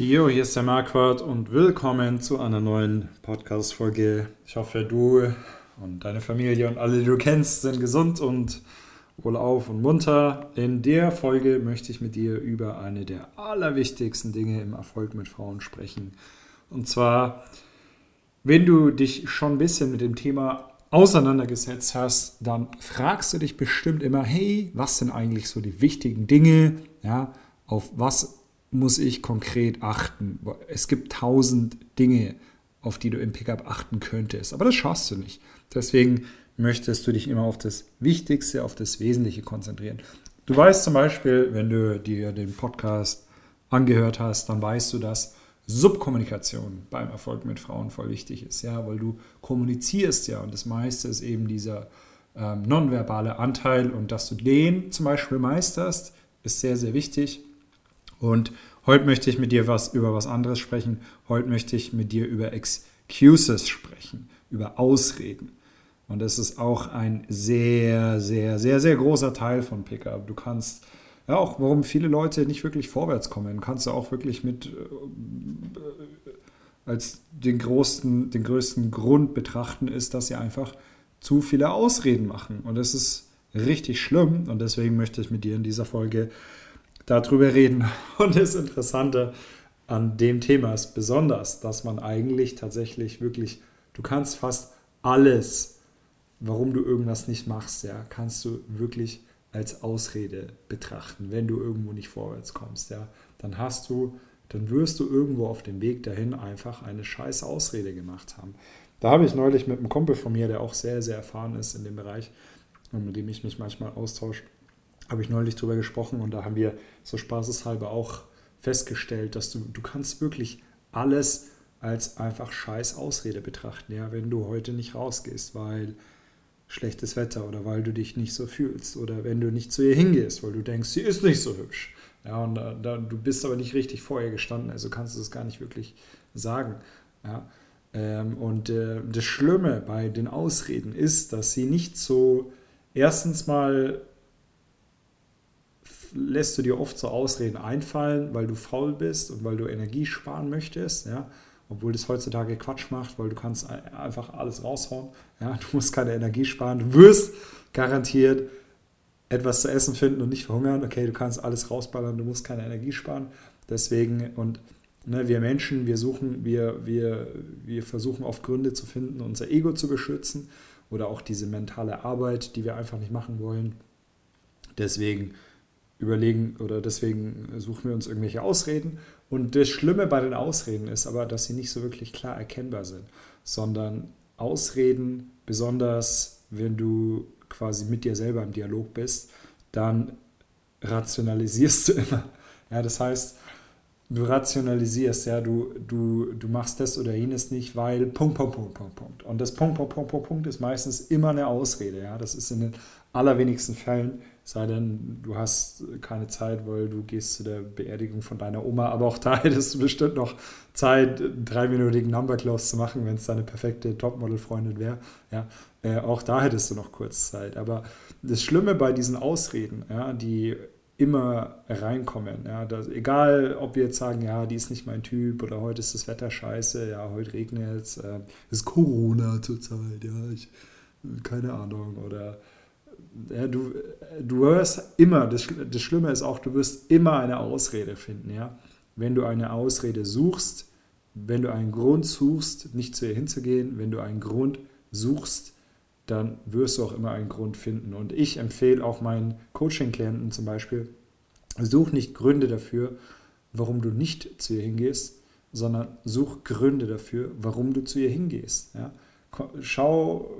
Jo, hier ist der Marquardt und willkommen zu einer neuen Podcast-Folge. Ich hoffe, du und deine Familie und alle, die du kennst, sind gesund und wohlauf und munter. In der Folge möchte ich mit dir über eine der allerwichtigsten Dinge im Erfolg mit Frauen sprechen. Und zwar, wenn du dich schon ein bisschen mit dem Thema auseinandergesetzt hast, dann fragst du dich bestimmt immer, hey, was sind eigentlich so die wichtigen Dinge? Ja, auf was muss ich konkret achten? Es gibt tausend Dinge, auf die du im Pickup achten könntest, aber das schaffst du nicht. Deswegen möchtest du dich immer auf das Wichtigste, auf das Wesentliche konzentrieren. Du weißt zum Beispiel, wenn du dir den Podcast angehört hast, dann weißt du, dass Subkommunikation beim Erfolg mit Frauen voll wichtig ist, ja, weil du kommunizierst ja und das meiste ist eben dieser ähm, nonverbale Anteil und dass du den zum Beispiel meisterst, ist sehr, sehr wichtig. Und heute möchte ich mit dir was über was anderes sprechen. Heute möchte ich mit dir über Excuses sprechen, über Ausreden. Und das ist auch ein sehr, sehr, sehr, sehr großer Teil von Pickup. Du kannst, ja, auch warum viele Leute nicht wirklich vorwärts kommen, kannst du auch wirklich mit äh, als den größten, den größten Grund betrachten, ist, dass sie einfach zu viele Ausreden machen. Und das ist richtig schlimm. Und deswegen möchte ich mit dir in dieser Folge darüber reden. Und das Interessante an dem Thema ist besonders, dass man eigentlich tatsächlich wirklich, du kannst fast alles, warum du irgendwas nicht machst, ja, kannst du wirklich als Ausrede betrachten, wenn du irgendwo nicht vorwärts kommst, ja, dann hast du, dann wirst du irgendwo auf dem Weg dahin einfach eine scheiß Ausrede gemacht haben. Da habe ich neulich mit einem Kumpel von mir, der auch sehr, sehr erfahren ist in dem Bereich mit dem ich mich manchmal austausche, habe ich neulich drüber gesprochen und da haben wir so spaßeshalber auch festgestellt, dass du, du kannst wirklich alles als einfach scheiß Ausrede betrachten, ja, wenn du heute nicht rausgehst, weil schlechtes Wetter oder weil du dich nicht so fühlst oder wenn du nicht zu ihr hingehst, weil du denkst, sie ist nicht so hübsch. Ja, und da, da, du bist aber nicht richtig vor ihr gestanden, also kannst du es gar nicht wirklich sagen. Ja. Ähm, und äh, das Schlimme bei den Ausreden ist, dass sie nicht so erstens mal lässt du dir oft so Ausreden einfallen, weil du faul bist und weil du Energie sparen möchtest, ja, obwohl das heutzutage Quatsch macht, weil du kannst einfach alles raushauen, ja, du musst keine Energie sparen, du wirst garantiert etwas zu essen finden und nicht verhungern, okay, du kannst alles rausballern, du musst keine Energie sparen, deswegen und ne, wir Menschen, wir suchen, wir, wir, wir versuchen oft Gründe zu finden, unser Ego zu beschützen oder auch diese mentale Arbeit, die wir einfach nicht machen wollen, deswegen überlegen oder deswegen suchen wir uns irgendwelche Ausreden. Und das Schlimme bei den Ausreden ist aber, dass sie nicht so wirklich klar erkennbar sind, sondern Ausreden, besonders wenn du quasi mit dir selber im Dialog bist, dann rationalisierst du immer. Ja, das heißt, du rationalisierst, ja, du, du, du machst das oder jenes nicht, weil Punkt, Punkt, Punkt, Punkt, Punkt. Und das Punkt, Punkt, Punkt, Punkt, Punkt ist meistens immer eine Ausrede, ja. Das ist in den allerwenigsten Fällen Sei denn, du hast keine Zeit, weil du gehst zu der Beerdigung von deiner Oma. Aber auch da hättest du bestimmt noch Zeit, einen dreiminütigen Number Close zu machen, wenn es deine perfekte Topmodel-Freundin wäre. Ja, äh, auch da hättest du noch kurz Zeit. Aber das Schlimme bei diesen Ausreden, ja, die immer reinkommen. Ja, das, egal, ob wir jetzt sagen, ja, die ist nicht mein Typ oder heute ist das Wetter scheiße, ja, heute regnet es, äh, ist Corona zurzeit, ja, ich, keine Ahnung, oder du, du wirst immer, das, das Schlimme ist auch, du wirst immer eine Ausrede finden, ja. Wenn du eine Ausrede suchst, wenn du einen Grund suchst, nicht zu ihr hinzugehen, wenn du einen Grund suchst, dann wirst du auch immer einen Grund finden. Und ich empfehle auch meinen Coaching-Klienten zum Beispiel, such nicht Gründe dafür, warum du nicht zu ihr hingehst, sondern such Gründe dafür, warum du zu ihr hingehst. Ja? Schau,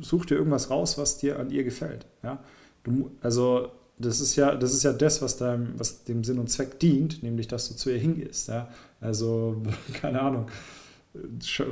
such dir irgendwas raus, was dir an ihr gefällt. Ja? Du, also das ist ja, das ist ja das, was, deinem, was dem Sinn und Zweck dient, nämlich dass du zu ihr hingehst. Ja? Also, keine Ahnung.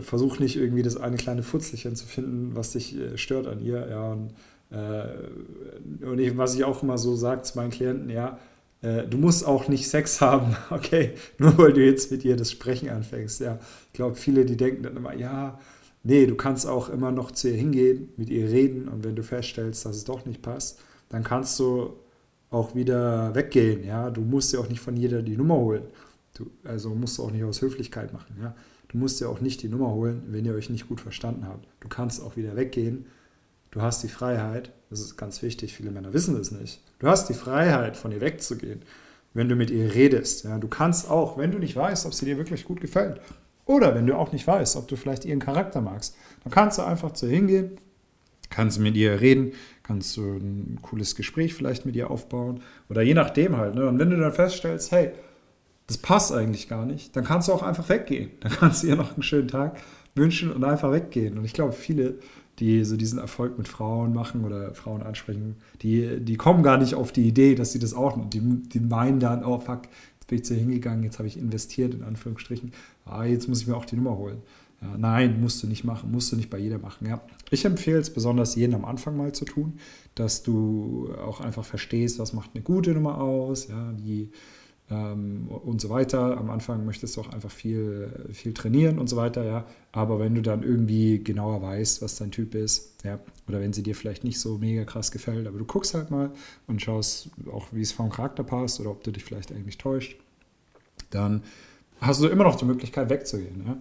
Versuch nicht irgendwie das eine kleine Futzlichen zu finden, was dich äh, stört an ihr. Ja, und, äh, und ich, was ich auch immer so sage zu meinen Klienten, ja, äh, du musst auch nicht Sex haben, okay, nur weil du jetzt mit ihr das Sprechen anfängst. Ja, ich glaube, viele, die denken dann immer, ja, Nee, du kannst auch immer noch zu ihr hingehen, mit ihr reden und wenn du feststellst, dass es doch nicht passt, dann kannst du auch wieder weggehen. Ja, du musst ja auch nicht von jeder die Nummer holen. Du, also musst du auch nicht aus Höflichkeit machen. Ja? Du musst ja auch nicht die Nummer holen, wenn ihr euch nicht gut verstanden habt. Du kannst auch wieder weggehen. Du hast die Freiheit, das ist ganz wichtig, viele Männer wissen das nicht. Du hast die Freiheit, von ihr wegzugehen, wenn du mit ihr redest. Ja? Du kannst auch, wenn du nicht weißt, ob sie dir wirklich gut gefällt, oder wenn du auch nicht weißt, ob du vielleicht ihren Charakter magst, dann kannst du einfach zu ihr hingehen, kannst mit ihr reden, kannst du ein cooles Gespräch vielleicht mit ihr aufbauen oder je nachdem halt. Ne? Und wenn du dann feststellst, hey, das passt eigentlich gar nicht, dann kannst du auch einfach weggehen. Dann kannst du ihr noch einen schönen Tag wünschen und einfach weggehen. Und ich glaube, viele, die so diesen Erfolg mit Frauen machen oder Frauen ansprechen, die, die kommen gar nicht auf die Idee, dass sie das auch, die, die meinen dann, oh fuck, bin ich zu hingegangen, jetzt habe ich investiert, in Anführungsstrichen, ah, jetzt muss ich mir auch die Nummer holen. Ja, nein, musst du nicht machen, musst du nicht bei jeder machen. Ja. Ich empfehle es besonders jeden am Anfang mal zu tun, dass du auch einfach verstehst, was macht eine gute Nummer aus, ja, die ähm, und so weiter. Am Anfang möchtest du auch einfach viel, viel trainieren und so weiter, ja. Aber wenn du dann irgendwie genauer weißt, was dein Typ ist, ja, oder wenn sie dir vielleicht nicht so mega krass gefällt, aber du guckst halt mal und schaust auch, wie es vom Charakter passt oder ob du dich vielleicht eigentlich täuscht, dann hast du immer noch die Möglichkeit wegzugehen. Ja?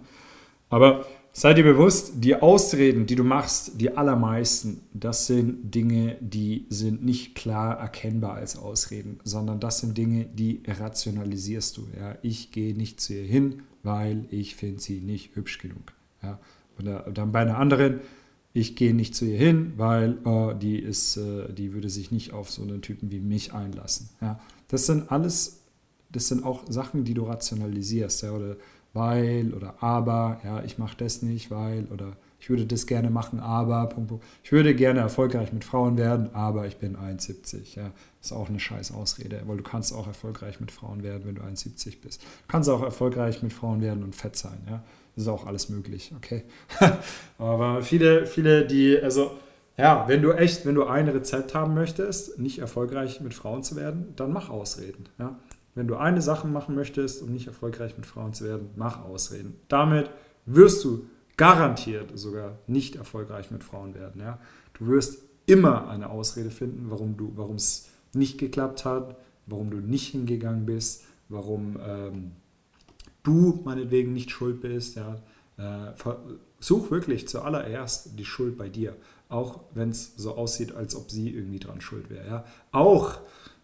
Aber Sei dir bewusst, die Ausreden, die du machst, die allermeisten, das sind Dinge, die sind nicht klar erkennbar als Ausreden, sondern das sind Dinge, die rationalisierst du. Ja, ich gehe nicht zu ihr hin, weil ich finde sie nicht hübsch genug. Ja, oder dann bei einer anderen, ich gehe nicht zu ihr hin, weil oh, die ist, äh, die würde sich nicht auf so einen Typen wie mich einlassen. Ja, das sind alles, das sind auch Sachen, die du rationalisierst. Ja, oder weil oder aber, ja, ich mache das nicht, weil oder ich würde das gerne machen, aber, Punkt, Punkt. ich würde gerne erfolgreich mit Frauen werden, aber ich bin 1,70. Ja, ist auch eine scheiß Ausrede, weil du kannst auch erfolgreich mit Frauen werden, wenn du 1,70 bist. Du kannst auch erfolgreich mit Frauen werden und fett sein, ja. Das ist auch alles möglich, okay. aber viele, viele, die, also, ja, wenn du echt, wenn du ein Rezept haben möchtest, nicht erfolgreich mit Frauen zu werden, dann mach Ausreden, ja. Wenn du eine Sache machen möchtest, um nicht erfolgreich mit Frauen zu werden, mach Ausreden. Damit wirst du garantiert sogar nicht erfolgreich mit Frauen werden. Ja? Du wirst immer eine Ausrede finden, warum es nicht geklappt hat, warum du nicht hingegangen bist, warum ähm, du meinetwegen nicht schuld bist. Ja? Äh, such wirklich zuallererst die Schuld bei dir, auch wenn es so aussieht, als ob sie irgendwie dran schuld wäre. Ja? Auch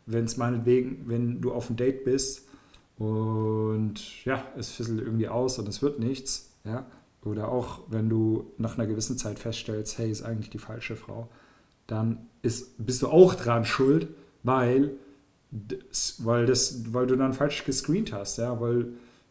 wenn es meinetwegen, wenn du auf einem Date bist und ja, es fisselt irgendwie aus und es wird nichts, ja, oder auch wenn du nach einer gewissen Zeit feststellst, hey, ist eigentlich die falsche Frau, dann ist, bist du auch dran schuld, weil, weil, das, weil du dann falsch gescreent hast, ja, weil,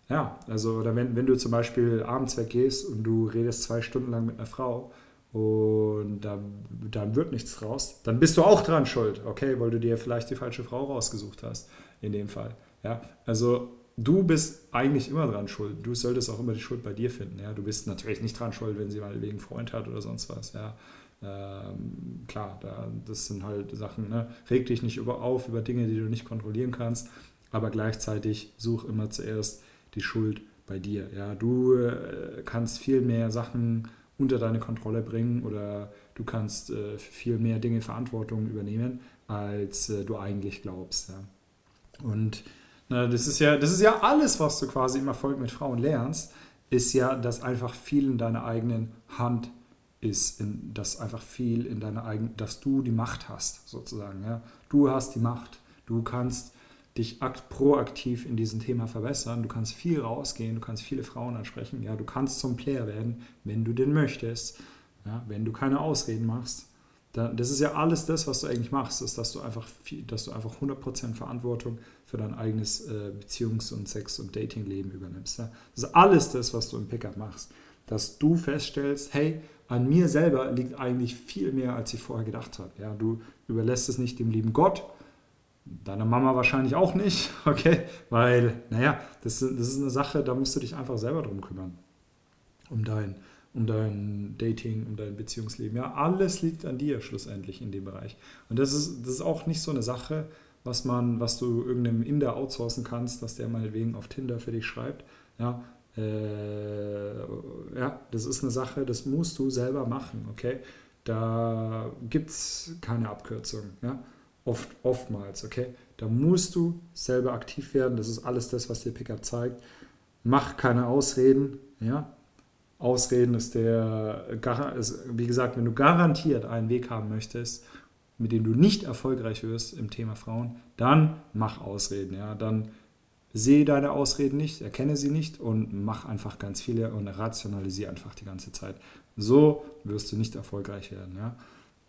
ja, also, oder wenn, wenn du zum Beispiel abends weggehst und du redest zwei Stunden lang mit einer Frau und dann, dann wird nichts draus, dann bist du auch dran schuld, okay, weil du dir vielleicht die falsche Frau rausgesucht hast, in dem Fall. Ja, also du bist eigentlich immer dran schuld. Du solltest auch immer die Schuld bei dir finden. Ja, du bist natürlich nicht dran schuld, wenn sie mal wegen Freund hat oder sonst was. Ja, ähm, klar, da, das sind halt Sachen. Ne? Reg dich nicht über auf über Dinge, die du nicht kontrollieren kannst, aber gleichzeitig such immer zuerst die Schuld bei dir. Ja, du äh, kannst viel mehr Sachen unter deine Kontrolle bringen oder du kannst äh, viel mehr Dinge Verantwortung übernehmen, als äh, du eigentlich glaubst. Ja. Und na, das, ist ja, das ist ja alles, was du quasi im Erfolg mit Frauen lernst, ist ja, dass einfach viel in deiner eigenen Hand ist, in, dass einfach viel in deiner eigenen, dass du die Macht hast, sozusagen. Ja. Du hast die Macht. Du kannst dich proaktiv in diesem Thema verbessern. Du kannst viel rausgehen, du kannst viele Frauen ansprechen. Ja, du kannst zum Player werden, wenn du den möchtest. Ja, wenn du keine Ausreden machst. Dann, das ist ja alles das, was du eigentlich machst, ist, dass du einfach, viel, dass du einfach 100% Verantwortung für dein eigenes äh, Beziehungs- und Sex- und Datingleben übernimmst. Ja. Das ist alles das, was du im Pickup machst. Dass du feststellst, hey, an mir selber liegt eigentlich viel mehr, als ich vorher gedacht habe. Ja, du überlässt es nicht dem lieben Gott, Deine Mama wahrscheinlich auch nicht, okay? Weil, naja, das, das ist eine Sache, da musst du dich einfach selber drum kümmern. Um dein, um dein Dating, um dein Beziehungsleben. Ja, alles liegt an dir schlussendlich in dem Bereich. Und das ist, das ist auch nicht so eine Sache, was man, was du irgendeinem Inder outsourcen kannst, dass der meinetwegen auf Tinder für dich schreibt. Ja, äh, ja, das ist eine Sache, das musst du selber machen, okay? Da gibt es keine Abkürzung, ja oft, oftmals, okay? Da musst du selber aktiv werden. Das ist alles das, was dir Pickup zeigt. Mach keine Ausreden. Ja? Ausreden ist der, ist, wie gesagt, wenn du garantiert einen Weg haben möchtest, mit dem du nicht erfolgreich wirst im Thema Frauen, dann mach Ausreden. Ja? Dann sehe deine Ausreden nicht, erkenne sie nicht und mach einfach ganz viele und rationalisiere einfach die ganze Zeit. So wirst du nicht erfolgreich werden. Ja?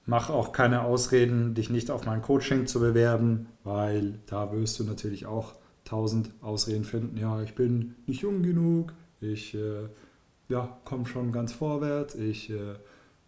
Mach auch keine Ausreden, dich nicht auf mein Coaching zu bewerben, weil da wirst du natürlich auch tausend Ausreden finden. Ja, ich bin nicht jung genug, ich äh, ja, komme schon ganz vorwärts, ich äh,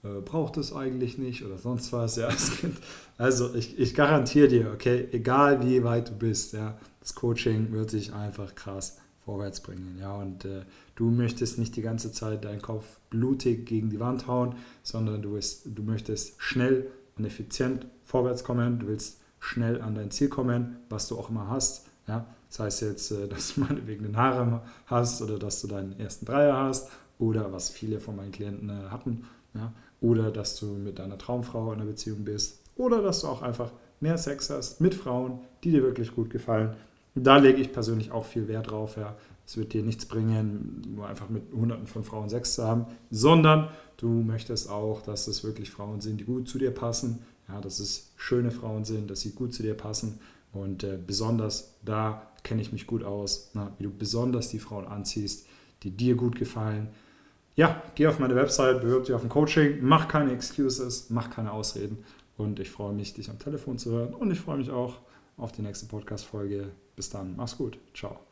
äh, brauche das eigentlich nicht oder sonst was. Ja, also ich, ich garantiere dir, okay, egal wie weit du bist, ja, das Coaching wird dich einfach krass vorwärts bringen. Ja, und äh, du möchtest nicht die ganze Zeit deinen Kopf blutig gegen die Wand hauen, sondern du, bist, du möchtest schnell und effizient vorwärts kommen. Du willst schnell an dein Ziel kommen, was du auch immer hast. Ja, das heißt jetzt, äh, dass du meinetwegen den Haare hast oder dass du deinen ersten Dreier hast oder was viele von meinen Klienten äh, hatten. Ja, oder dass du mit deiner Traumfrau in einer Beziehung bist oder dass du auch einfach mehr Sex hast mit Frauen, die dir wirklich gut gefallen da lege ich persönlich auch viel Wert drauf. Ja. Es wird dir nichts bringen, nur einfach mit Hunderten von Frauen Sex zu haben, sondern du möchtest auch, dass es wirklich Frauen sind, die gut zu dir passen, ja, dass es schöne Frauen sind, dass sie gut zu dir passen. Und äh, besonders da kenne ich mich gut aus, na, wie du besonders die Frauen anziehst, die dir gut gefallen. Ja, geh auf meine Website, bewirb dich auf ein Coaching, mach keine Excuses, mach keine Ausreden. Und ich freue mich, dich am Telefon zu hören. Und ich freue mich auch auf die nächste Podcast-Folge bis dann, mach's gut. Ciao.